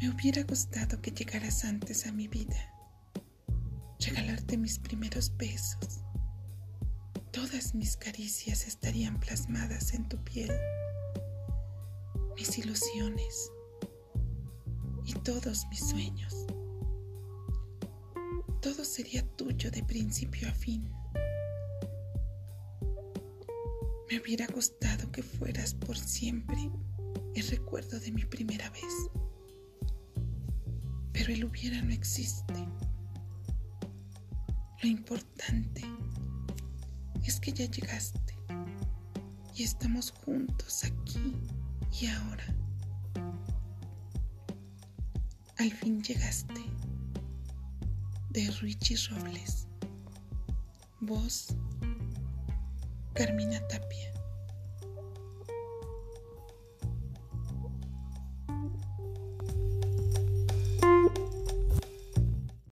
Me hubiera gustado que llegaras antes a mi vida, regalarte mis primeros besos. Todas mis caricias estarían plasmadas en tu piel, mis ilusiones y todos mis sueños. Todo sería tuyo de principio a fin. Me hubiera gustado que fueras por siempre el recuerdo de mi primera vez. Pero el hubiera no existe. Lo importante es que ya llegaste y estamos juntos aquí y ahora. Al fin llegaste. De Richie Robles. Voz Carmina Tapia.